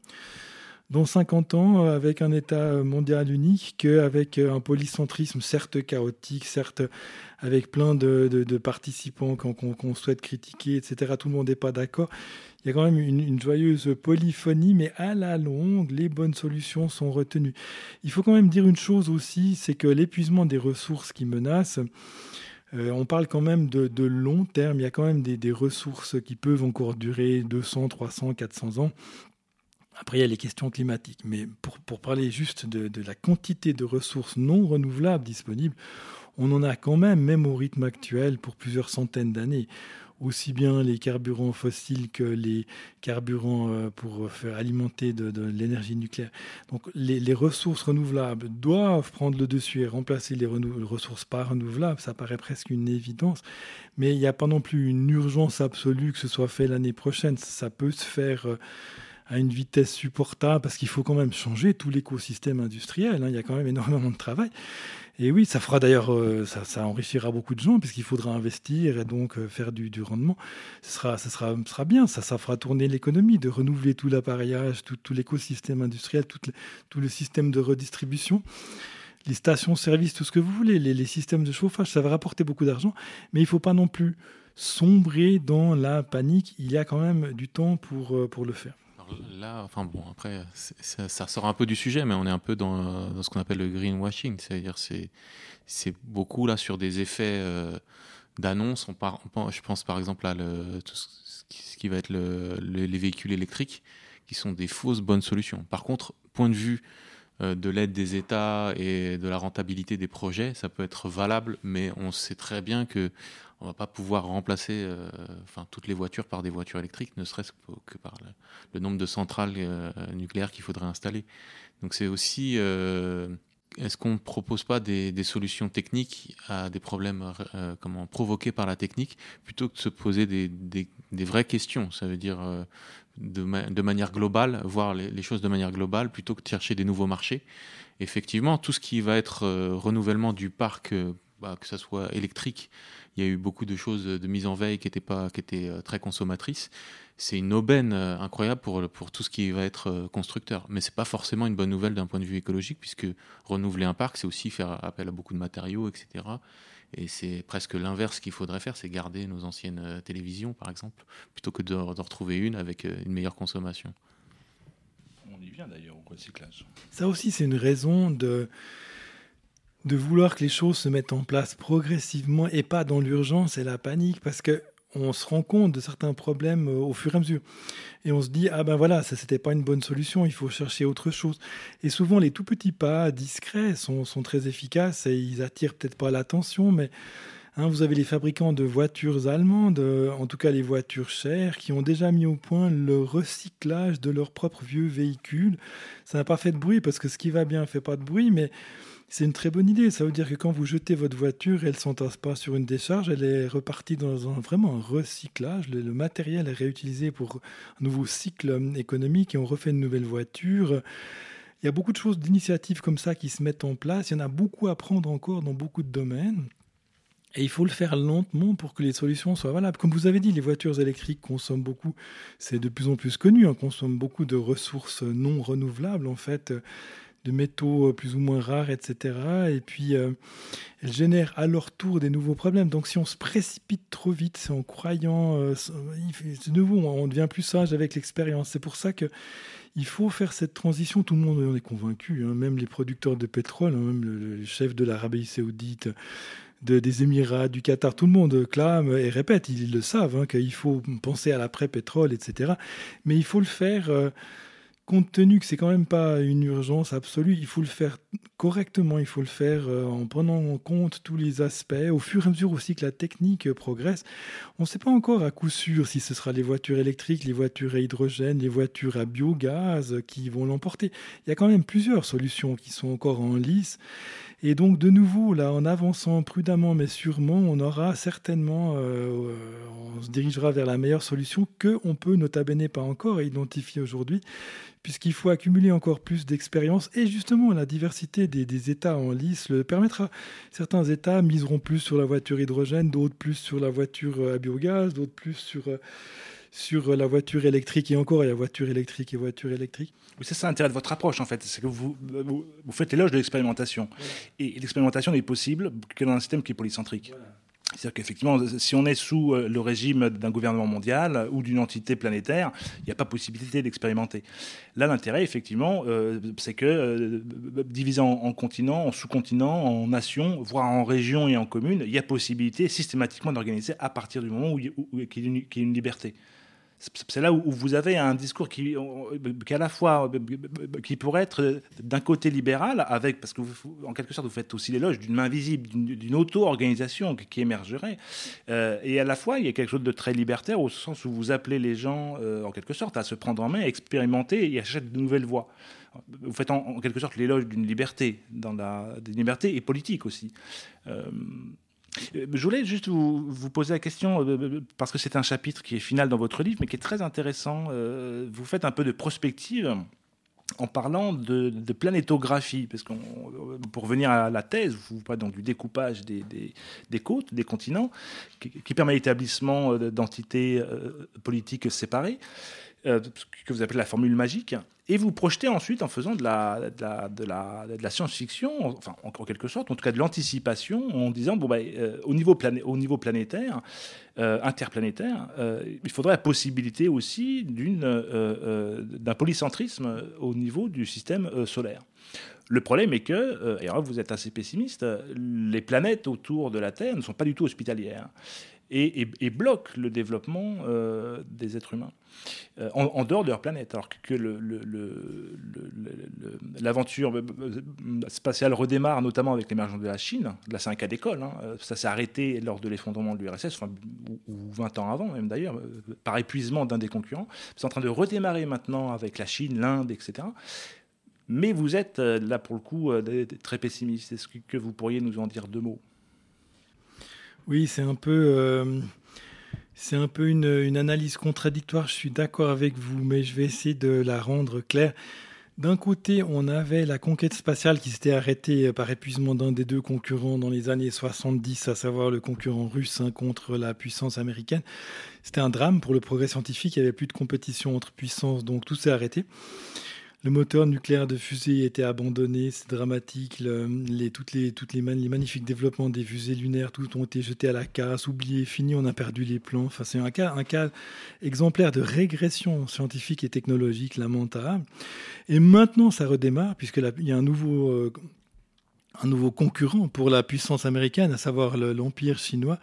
Speaker 3: dans 50 ans euh, avec un État mondial unique qu'avec euh, un polycentrisme certes chaotique, certes avec plein de, participants qu'on souhaite critiquer, etc. Tout le monde n'est pas d'accord. Il y a quand même une, joyeuse polyphonie, mais à la longue, les bonnes solutions sont retenues. Il faut quand même dire une chose aussi, c'est que l'épuisement des ressources qui menacent, euh, on parle quand même de, long terme, il y a quand même des, des ressources qui peuvent encore durer 200, 300, 400 ans. Après, il y a les questions climatiques. Mais pour, pour parler juste de, la quantité de ressources non renouvelables disponibles, on en a quand même, même au rythme actuel, pour plusieurs centaines d'années. Aussi bien les carburants fossiles que les carburants euh, pour faire alimenter de, l'énergie nucléaire. Donc les, les, ressources renouvelables doivent prendre le dessus et remplacer les, ressources pas renouvelables. Ça paraît presque une évidence. Mais il n'y a pas non plus une urgence absolue que ce soit fait l'année prochaine. Ça peut se faire. Euh, à une vitesse supportable, parce qu'il faut quand même changer tout l'écosystème industriel. Hein. il y a quand même énormément de travail. Et oui, ça fera d'ailleurs, euh, ça, enrichira beaucoup de gens, puisqu'il faudra investir et donc euh, faire du, rendement. Ce sera, ça sera, sera bien, ça, fera tourner l'économie, de renouveler tout l'appareillage, tout, l'écosystème industriel, tout le, système de redistribution les stations-service, tout ce que vous voulez, les, systèmes de chauffage, ça va rapporter beaucoup d'argent, mais il ne faut pas non plus sombrer dans la panique. Il y a quand même du temps pour, euh, pour le faire
Speaker 1: là, enfin bon, après, ça, sort un peu du sujet, mais on est un peu dans, ce qu'on appelle le greenwashing, c'est-à-dire c'est c'est beaucoup là sur des effets euh, d'annonce. On, je pense par exemple à tout ce qui, va être les véhicules électriques, qui sont des fausses bonnes solutions. Par contre, point de vue de l'aide des États et de la rentabilité des projets, ça peut être valable, mais on sait très bien que on va pas pouvoir remplacer euh, enfin, toutes les voitures par des voitures électriques, ne serait-ce que par le, nombre de centrales euh, nucléaires qu'il faudrait installer. Donc c'est aussi, euh, est-ce qu'on ne propose pas des, solutions techniques à des problèmes comment, provoqués par la technique, plutôt que de se poser des, vraies questions Ça veut dire de, de, manière globale, voir les, choses de manière globale, plutôt que de chercher des nouveaux marchés. Effectivement, tout ce qui va être renouvellement du parc, bah, que ce soit électrique, il y a eu beaucoup de choses de mise en veille qui étaient, pas, qui étaient euh, très consommatrices. C'est une aubaine euh, incroyable pour, pour tout ce qui va être euh, constructeur. Mais c'est pas forcément une bonne nouvelle d'un point de vue écologique, puisque renouveler un parc, c'est aussi faire appel à beaucoup de matériaux, etc. Et c'est presque l'inverse qu'il faudrait faire, c'est garder nos anciennes télévisions, par exemple, plutôt que de, de retrouver une avec une meilleure consommation.
Speaker 2: On y vient d'ailleurs au recyclage.
Speaker 3: Ça aussi, c'est une raison de de vouloir que les choses se mettent en place progressivement et pas dans l'urgence et la panique, parce que on se rend compte de certains problèmes euh, au fur et à mesure. Et on se dit, ah ben voilà, ça c'était pas une bonne solution, il faut chercher autre chose. Et souvent, les tout petits pas discrets sont, sont très efficaces et ils attirent peut-être pas l'attention, mais Hein, vous avez les fabricants de voitures allemandes, euh, en tout cas les voitures chères, qui ont déjà mis au point le recyclage de leurs propres vieux véhicules. Ça n'a pas fait de bruit parce que ce qui va bien ne fait pas de bruit, mais c'est une très bonne idée. Ça veut dire que quand vous jetez votre voiture, elle ne s'entasse pas sur une décharge, elle est repartie dans un, vraiment recyclage. Le, le, matériel est réutilisé pour un nouveau cycle économique et on refait une nouvelle voiture. Il y a beaucoup de choses, d'initiatives comme ça qui se mettent en place. Il y en a beaucoup à prendre encore dans beaucoup de domaines. Et il faut le faire lentement pour que les solutions soient valables. Comme vous avez dit, les voitures électriques consomment beaucoup, c'est de plus en plus connu, hein, consomment beaucoup de ressources non renouvelables, en fait, de métaux plus ou moins rares, etc. Et puis, euh, elles génèrent à leur tour des nouveaux problèmes. Donc, si on se précipite trop vite, c'est en croyant, euh, de nouveau, on devient plus sage avec l'expérience. C'est pour ça que il faut faire cette transition. Tout le monde en est convaincu, hein. même les producteurs de pétrole, hein, même le, chef de l'Arabie saoudite, des Émirats, du Qatar, tout le monde clame et répète, ils le savent, hein, qu'il faut penser à l'après-pétrole, etc. Mais il faut le faire. Euh, compte tenu que c'est quand même pas une urgence absolue, il faut le faire correctement, il faut le faire euh, en prenant en compte tous les aspects, au fur et à mesure aussi que la technique progresse. On ne sait pas encore à coup sûr si ce sera les voitures électriques, les voitures à hydrogène, les voitures à biogaz qui vont l'emporter. Il y a quand même plusieurs solutions qui sont encore en lice. Et donc, de nouveau, là, en avançant prudemment mais sûrement, on aura certainement, euh, on se dirigera vers la meilleure solution que on peut nota bene pas encore identifier aujourd'hui, puisqu'il faut accumuler encore plus d'expérience. Et justement, la diversité des, États en lice le permettra. Certains États miseront plus sur la voiture hydrogène, d'autres plus sur la voiture à biogaz, d'autres plus sur... Euh, sur la voiture électrique et encore il y a voiture électrique et voiture électrique.
Speaker 2: C'est ça l'intérêt de votre approche en fait, c'est que vous, vous, faites l'éloge de l'expérimentation. Et l'expérimentation n'est possible que dans un système qui est polycentrique. C'est-à-dire qu'effectivement, si on est sous euh, le régime d'un gouvernement mondial ou d'une entité planétaire, il n'y a pas possibilité d'expérimenter. Là, l'intérêt, effectivement, euh, c'est que euh, divisé en, continents, en sous-continents, en nations, voire en régions et en communes, il y a possibilité systématiquement d'organiser à partir du moment où, il y a une liberté c'est là où, vous avez un discours qui, qui à la fois qui pourrait être d'un côté libéral avec parce que vous, en quelque sorte vous faites aussi l'éloge d'une main visible d'une auto-organisation qui, émergerait euh, et à la fois il y a quelque chose de très libertaire au sens où vous appelez les gens euh, en quelque sorte à se prendre en main, à expérimenter et à chercher de nouvelles voies. Vous faites en, quelque sorte l'éloge d'une liberté dans la et politique aussi. Euh, euh, je voulais juste vous, poser la question, euh, euh, parce que c'est un chapitre qui est final dans votre livre, mais qui est très intéressant. Vous faites un peu de prospective en parlant de, planétographie, parce qu'on, pour revenir à la thèse, vous parlez donc du découpage des, côtes, des continents, qui, permet l'établissement d'entités politiques séparées. Euh, que vous appelez la formule magique, et vous projetez ensuite en faisant de la, science-fiction, enfin en, quelque sorte, en tout cas de l'anticipation, en disant, bon, bah, euh, au, niveau au niveau planétaire, euh, interplanétaire, il faudrait la possibilité aussi d'un polycentrisme au niveau du système solaire. Le problème est que, et alors vous êtes assez pessimiste, les planètes autour de la Terre ne sont pas du tout hospitalières et, et, bloquent le développement des êtres humains. Euh, en, dehors de leur planète. Alors que l'aventure euh, spatiale redémarre notamment avec l'émergence de la Chine. Là, c'est un cas d'école. Hein. Ça s'est arrêté lors de l'effondrement de l'URSS, ou, 20 ans avant même d'ailleurs, euh, par épuisement d'un des concurrents. C'est en train de redémarrer maintenant avec la Chine, l'Inde, etc. Mais vous êtes là pour le coup très pessimiste. Est-ce que vous pourriez nous en dire deux mots?
Speaker 3: Oui, c'est un peu. Peu une, analyse contradictoire, je suis d'accord avec vous, mais je vais essayer de la rendre claire. D'un côté, on avait la conquête spatiale qui s'était arrêtée par épuisement d'un des deux concurrents dans les années 70, à savoir le concurrent russe hein, contre la puissance américaine. C'était un drame pour le progrès scientifique, il n'y avait plus de compétition entre puissances, donc tout s'est arrêté le moteur nucléaire de fusée était abandonné, c'est dramatique. les, toutes les, magnifiques développements des fusées lunaires, tout ont été jetés à la casse, oubliés, fini, on a perdu les plans. Enfin, c'est un cas, exemplaire de régression scientifique et technologique lamentable. Et maintenant, ça redémarre, puisqu'il y a un nouveau, euh, un nouveau concurrent pour la puissance américaine, à savoir l'Empire chinois,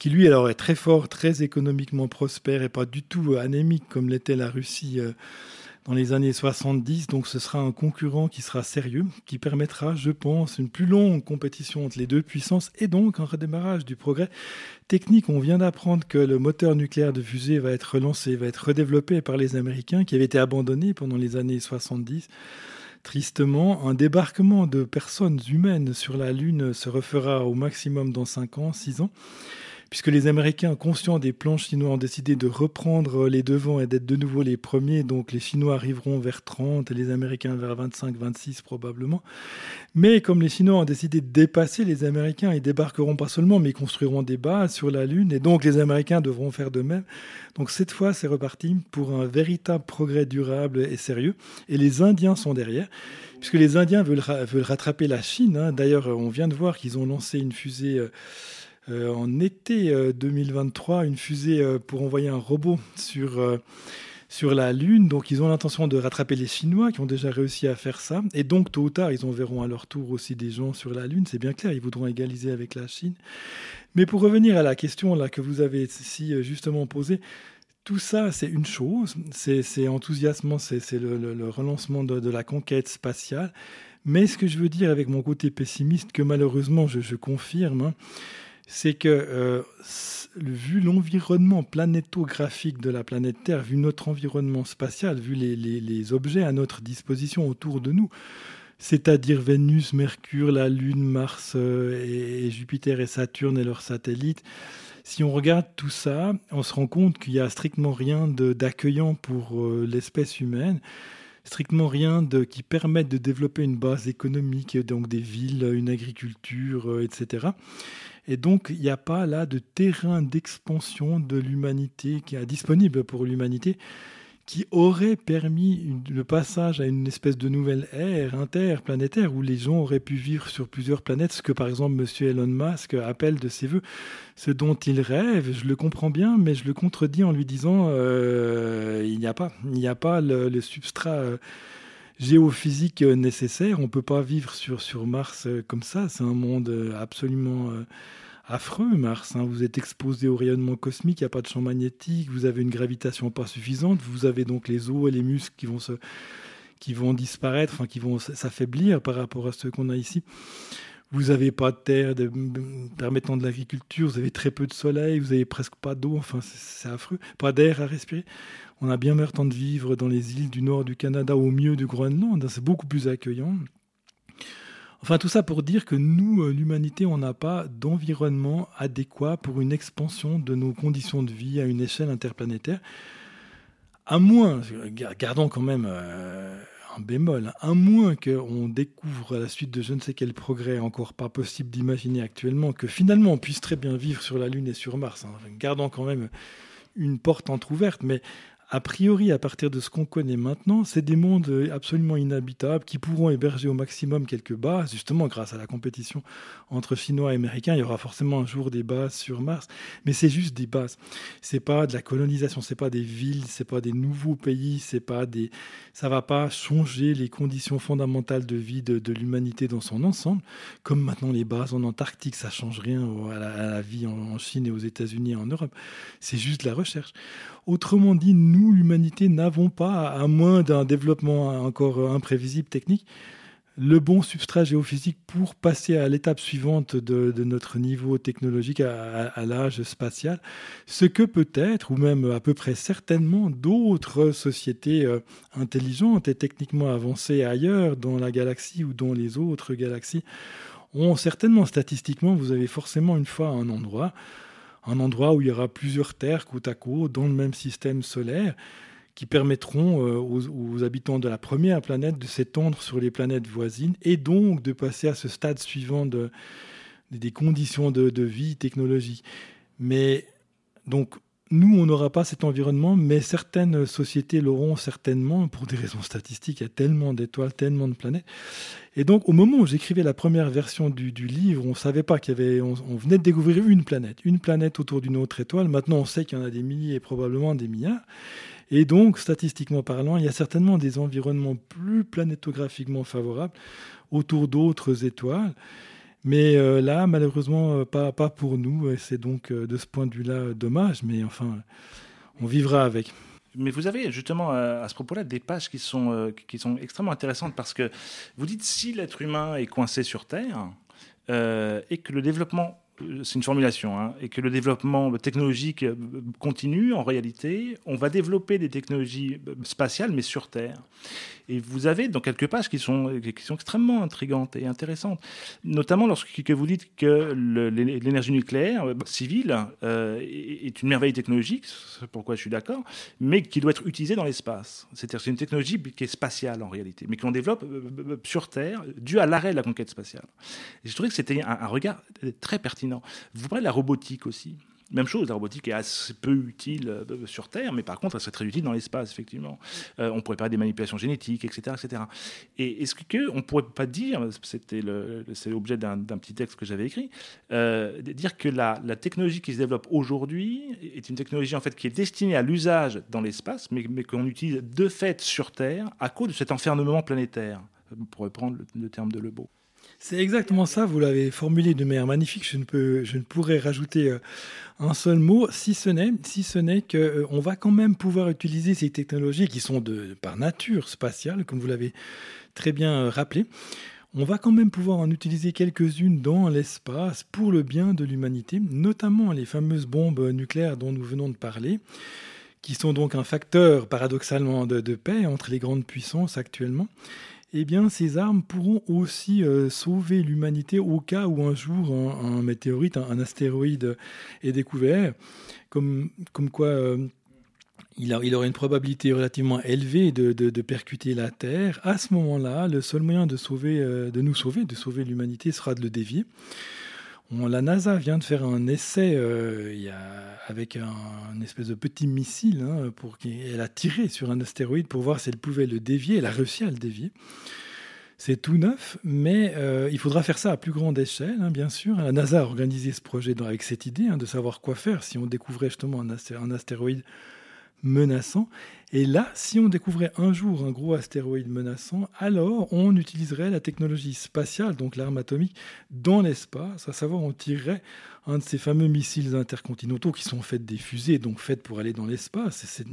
Speaker 3: qui lui alors est très fort, très économiquement prospère et pas du tout anémique comme l'était la Russie. Dans les années 70. Donc ce sera un concurrent qui sera sérieux, qui permettra, je pense, une plus longue compétition entre les deux puissances et donc un redémarrage du progrès technique. On vient d'apprendre que le moteur nucléaire de fusée va être relancé, va être redéveloppé par les Américains qui avait été abandonné pendant les années 70. Tristement, un débarquement de personnes humaines sur la Lune se refera au maximum dans 5 ans, 6 ans puisque les Américains, conscients des plans chinois, ont décidé de reprendre les devants et d'être de nouveau les premiers. Donc les Chinois arriveront vers 30 et les Américains vers 25, 26 probablement. Mais comme les Chinois ont décidé de dépasser les Américains, ils débarqueront pas seulement, mais construiront des bases sur la Lune et donc les Américains devront faire de même. Donc cette fois, c'est reparti pour un véritable progrès durable et sérieux. Et les Indiens sont derrière puisque les Indiens veulent, rattraper la Chine. Hein. D'ailleurs, on vient de voir qu'ils ont lancé une fusée euh, en été 2023 euh, une fusée euh, pour envoyer un robot sur, sur la Lune. Donc ils ont l'intention de rattraper les Chinois qui ont déjà réussi à faire ça. Et donc tôt ou tard, ils enverront à leur tour aussi des gens sur la Lune. C'est bien clair, ils voudront égaliser avec la Chine. Mais pour revenir à la question là que vous avez si justement posée, tout ça, c'est une chose, c'est enthousiasmant, c'est le, relancement de, la conquête spatiale. Mais ce que je veux dire avec mon côté pessimiste, que malheureusement je, confirme, hein, c'est que euh, vu l'environnement planétographique de la planète Terre, vu notre environnement spatial, vu les, objets à notre disposition autour de nous, c'est-à-dire Vénus, Mercure, la Lune, Mars euh, Jupiter et Saturne et leurs satellites, si on regarde tout ça, on se rend compte qu'il n'y a strictement rien d'accueillant pour euh, l'espèce humaine strictement rien qui permette de développer une base économique, donc des villes, une agriculture, etc. Et donc, il n'y a pas là de terrain d'expansion de l'humanité qui est disponible pour l'humanité qui aurait permis le passage à une espèce de nouvelle ère interplanétaire où les gens auraient pu vivre sur plusieurs planètes, ce que par exemple M. Elon Musk appelle de ses voeux, ce dont il rêve. Je le comprends bien, mais je le contredis en lui disant euh, il n'y a pas, il n'y a pas le, substrat. Euh, géophysique nécessaire. On ne peut pas vivre sur, sur Mars euh, comme ça. C'est un monde absolument affreux, Mars. Hein. Vous êtes exposé au rayonnement cosmique, il n'y a pas de champ magnétique, vous avez une gravitation pas suffisante, vous avez donc les os et les muscles qui vont, se, qui vont disparaître, enfin, qui vont s'affaiblir par rapport à ce qu'on a ici. Vous n'avez pas de terre permettant de l'agriculture, vous avez très peu de soleil, vous n'avez presque pas d'eau, enfin c'est affreux, pas d'air à respirer. On a bien meilleur temps de vivre dans les îles du nord du Canada au mieux du Groenland, c'est beaucoup plus accueillant. Enfin, tout ça pour dire que nous, euh, l'humanité, on n'a pas d'environnement adéquat pour une expansion de nos conditions de vie à une échelle interplanétaire. À moins, gardons quand même euh, un bémol, à moins qu'on découvre à la suite de je ne sais quel progrès encore pas possible d'imaginer actuellement que finalement on puisse très bien vivre sur la Lune et sur Mars. Hein. Gardons quand même une porte entr'ouverte, mais a priori, à partir de ce qu'on connaît maintenant, c'est des mondes absolument inhabitables qui pourront héberger au maximum quelques bases, justement grâce à la compétition entre Chinois et Américains. Il y aura forcément un jour des bases sur Mars, mais c'est juste des bases. C'est pas de la colonisation, c'est pas des villes, c'est pas des nouveaux pays, c'est pas des, ça va pas changer les conditions fondamentales de vie de, l'humanité dans son ensemble. Comme maintenant les bases en Antarctique, ça change rien à la, vie en, Chine et aux États-Unis et en Europe. C'est juste la recherche. Autrement dit, nous, l'humanité, n'avons pas, à moins d'un développement encore imprévisible technique, le bon substrat géophysique pour passer à l'étape suivante de, notre niveau technologique à, l'âge spatial, ce que peut-être, ou même à peu près certainement, d'autres sociétés euh, intelligentes et techniquement avancées ailleurs dans la galaxie ou dans les autres galaxies ont certainement, statistiquement, vous avez forcément une fois un endroit un endroit où il y aura plusieurs terres côte à côte dans le même système solaire qui permettront euh, aux, habitants de la première planète de s'étendre sur les planètes voisines et donc de passer à ce stade suivant de, des conditions de, de vie technologique. Mais donc nous, on n'aura pas cet environnement, mais certaines sociétés l'auront certainement pour des raisons statistiques. Il y a tellement d'étoiles, tellement de planètes. Et donc, au moment où j'écrivais la première version du, livre, on ne savait pas qu'il y avait. On, venait de découvrir une planète, une planète autour d'une autre étoile. Maintenant, on sait qu'il y en a des milliers et probablement des milliards. Et donc, statistiquement parlant, il y a certainement des environnements plus planétographiquement favorables autour d'autres étoiles. Mais euh, là, malheureusement, euh, pas, pas pour nous. C'est donc euh, de ce point de vue-là dommage. Mais enfin, on vivra avec.
Speaker 2: Mais vous avez justement à ce propos-là des pages qui sont, qui sont extrêmement intéressantes parce que vous dites si l'être humain est coincé sur Terre et que le développement c'est une formulation, hein, et que le développement technologique euh, continue, en réalité, on va développer des technologies euh, spatiales, mais sur Terre. Et vous avez donc quelques pages qui sont, qui sont extrêmement intrigantes et intéressantes, notamment lorsque vous dites que l'énergie nucléaire euh, civile est une merveille technologique, pourquoi je suis d'accord, mais qui doit être utilisée dans l'espace. C'est-à-dire c'est une technologie qui est spatiale en réalité, mais qu'on développe sur Terre, dû à l'arrêt de la conquête spatiale. Et je trouvais que c'était un regard très pertinent vous parlez de la robotique aussi. Même chose, la robotique est assez peu utile euh, sur Terre, mais par contre, elle serait très utile dans l'espace, effectivement. Euh, on pourrait parler des manipulations génétiques, etc. etc. Et est-ce qu'on ne pourrait pas dire, c'était c'est l'objet d'un petit texte que j'avais écrit, euh, dire que la, technologie qui se développe aujourd'hui est une technologie en fait qui est destinée à l'usage dans l'espace, mais, mais qu'on utilise de fait sur Terre à cause de cet enfermement planétaire, pour reprendre le terme de Lebeau.
Speaker 3: C'est exactement ça, vous l'avez formulé de manière magnifique. Je ne, peux, je ne pourrais rajouter euh, un seul mot, si ce n'est si euh, va quand même pouvoir utiliser ces technologies qui sont de, par nature spatiales, comme vous l'avez très bien euh, rappelé. On va quand même pouvoir en utiliser quelques-unes dans l'espace pour le bien de l'humanité, notamment les fameuses bombes nucléaires dont nous venons de parler, qui sont donc un facteur paradoxalement de paix entre les grandes puissances actuellement eh bien, ces armes pourront aussi euh, sauver l'humanité au cas où un jour un, météorite, un, astéroïde est découvert, comme, comme quoi euh, il, il, aurait une probabilité relativement élevée de, de, percuter la Terre. À ce moment-là, le seul moyen de, sauver, euh, de nous sauver, de sauver l'humanité, sera de le dévier la NASA vient de faire un essai euh, avec un, espèce de petit missile. Hein, pour, elle a tiré sur un astéroïde pour voir si elle pouvait le dévier. Elle a réussi à le dévier. C'est tout neuf, mais euh, il faudra faire ça à plus grande échelle, hein, bien sûr. La NASA a organisé ce projet avec cette idée hein, de savoir quoi faire si on découvrait justement un astéroïde menaçant. Et là, si on découvrait un jour un gros astéroïde menaçant, alors on utiliserait la technologie spatiale, donc l'arme atomique, dans l'espace, à savoir on tirerait un de ces fameux missiles intercontinentaux qui sont faits des fusées, donc faites pour aller dans l'espace. C'est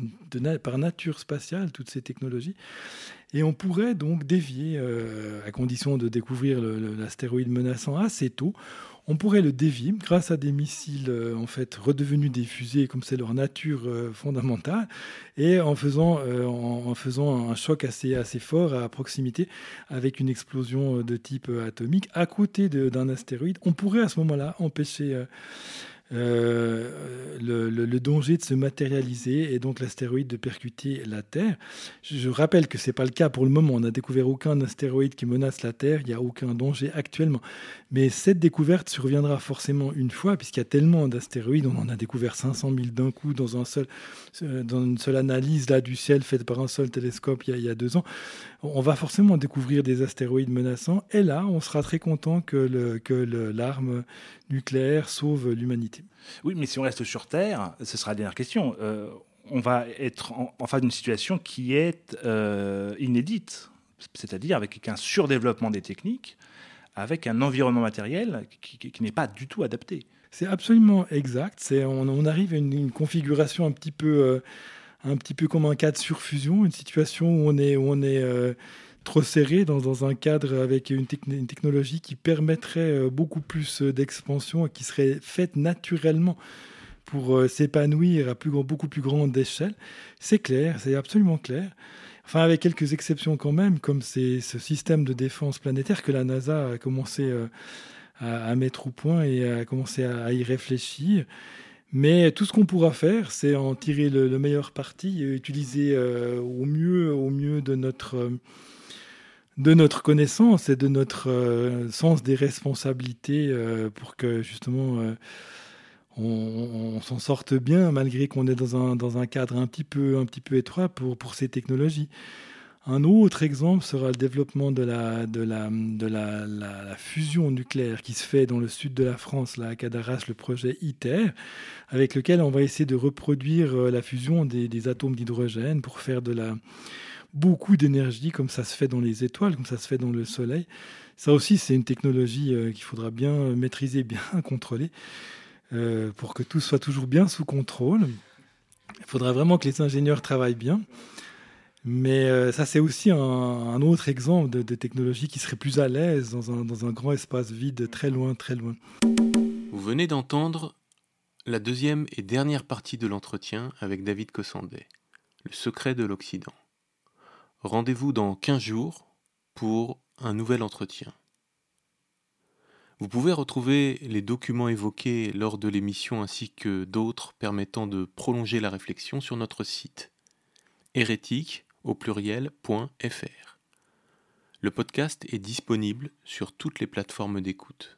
Speaker 3: par nature spatiale, toutes ces technologies. Et on pourrait donc dévier, euh, à condition de découvrir l'astéroïde menaçant assez tôt, on pourrait le dévier grâce à des missiles euh, en fait redevenus des fusées comme c'est leur nature euh, fondamentale et en faisant, euh, un choc assez, fort à proximité avec une explosion de type atomique à côté d'un astéroïde. On pourrait à ce moment-là empêcher le, danger de se matérialiser et donc l'astéroïde de percuter la Terre. Je, rappelle que ce n'est pas le cas pour le moment. On n'a découvert aucun astéroïde qui menace la Terre. Il n'y a aucun danger actuellement. Mais cette découverte surviendra forcément une fois, puisqu'il y a tellement d'astéroïdes. On en a découvert 500 000 d'un coup dans, un seul, euh, dans une seule analyse là, du ciel faite par un seul télescope il y, a, deux ans. On va forcément découvrir des astéroïdes menaçants. Et là, on sera très content que l'arme nucléaire sauve l'humanité.
Speaker 2: Oui, mais si on reste sur Terre, ce sera la dernière question. Euh, on va être en, face d'une situation qui est euh, inédite, c'est-à-dire avec un surdéveloppement des techniques, avec un environnement matériel qui, n'est pas du tout adapté.
Speaker 3: C'est absolument exact. On, arrive à une, configuration un petit peu, euh, un petit peu comme un cas de surfusion, une situation où on est, où on est trop serré dans, un cadre avec une, technologie qui permettrait euh, beaucoup plus euh, d'expansion et qui serait faite naturellement pour euh, s'épanouir à beaucoup plus grande échelle. C'est clair, c'est absolument clair. Enfin, avec quelques exceptions quand même, comme c'est ce système de défense planétaire que la NASA a commencé à, mettre au point et a commencé à, y réfléchir. Mais tout ce qu'on pourra faire, c'est en tirer le, meilleur parti utiliser au mieux, au mieux de notre de notre connaissance et de notre euh, sens des responsabilités euh, pour que justement euh, on, s'en sorte bien malgré qu'on est dans un, dans un cadre un petit peu, un petit peu étroit pour, pour ces technologies. Un autre exemple sera le développement de la, de la, de la, fusion nucléaire qui se fait dans le sud de la France, là, à Cadarache, le projet ITER, avec lequel on va essayer de reproduire la fusion des, des atomes d'hydrogène pour faire de la, beaucoup d'énergie, comme ça se fait dans les étoiles, comme ça se fait dans le Soleil. Ça aussi, c'est une technologie euh, qu'il faudra bien maîtriser, bien contrôler, euh, pour que tout soit toujours bien sous contrôle. Il faudra vraiment que les ingénieurs travaillent bien. Mais euh, ça, c'est aussi un, autre exemple de, technologie qui serait plus à l'aise dans un, dans un grand espace vide, très loin, très loin.
Speaker 1: Vous venez d'entendre la deuxième et dernière partie de l'entretien avec David Cossandet, le secret de l'Occident. Rendez-vous dans 15 jours pour un nouvel entretien. Vous pouvez retrouver les documents évoqués lors de l'émission ainsi que d'autres permettant de prolonger la réflexion sur notre site hérétique au pluriel.fr. Le podcast est disponible sur toutes les plateformes d'écoute.